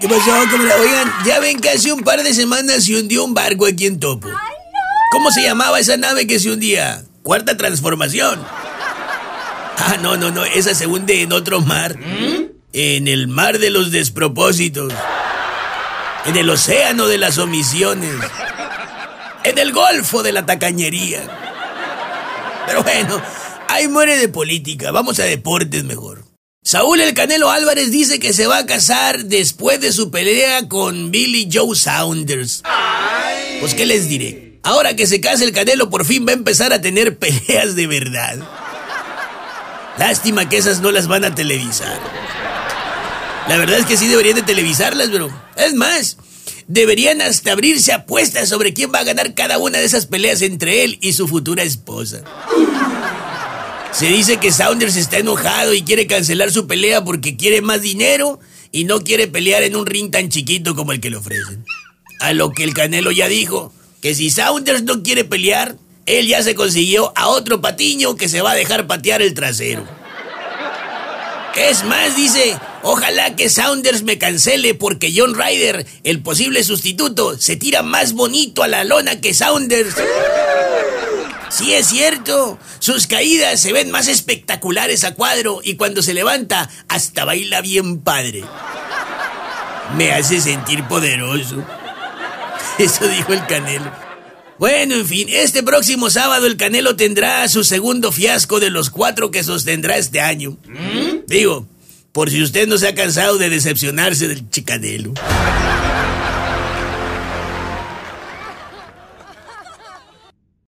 ¿Qué pasó, camarada? Oigan, ya ven que hace un par de semanas se hundió un barco aquí en Topo. ¿Cómo se llamaba esa nave que se hundía? Cuarta transformación. Ah, no, no, no, esa se hunde en otro mar. En el mar de los despropósitos. En el océano de las omisiones. En el golfo de la tacañería. Pero bueno, ahí muere de política. Vamos a deportes mejor. Saúl El Canelo Álvarez dice que se va a casar después de su pelea con Billy Joe Saunders. Pues, ¿qué les diré? Ahora que se case el Canelo, por fin va a empezar a tener peleas de verdad. Lástima que esas no las van a televisar. La verdad es que sí deberían de televisarlas, pero es más, deberían hasta abrirse apuestas sobre quién va a ganar cada una de esas peleas entre él y su futura esposa. Se dice que Saunders está enojado y quiere cancelar su pelea porque quiere más dinero y no quiere pelear en un ring tan chiquito como el que le ofrecen. A lo que el Canelo ya dijo, que si Saunders no quiere pelear, él ya se consiguió a otro patiño que se va a dejar patear el trasero. Es más, dice, ojalá que Saunders me cancele porque John Ryder, el posible sustituto, se tira más bonito a la lona que Saunders. Sí es cierto, sus caídas se ven más espectaculares a cuadro y cuando se levanta hasta baila bien padre. Me hace sentir poderoso. Eso dijo el Canelo. Bueno, en fin, este próximo sábado el Canelo tendrá su segundo fiasco de los cuatro que sostendrá este año. Digo, por si usted no se ha cansado de decepcionarse del chicanelo.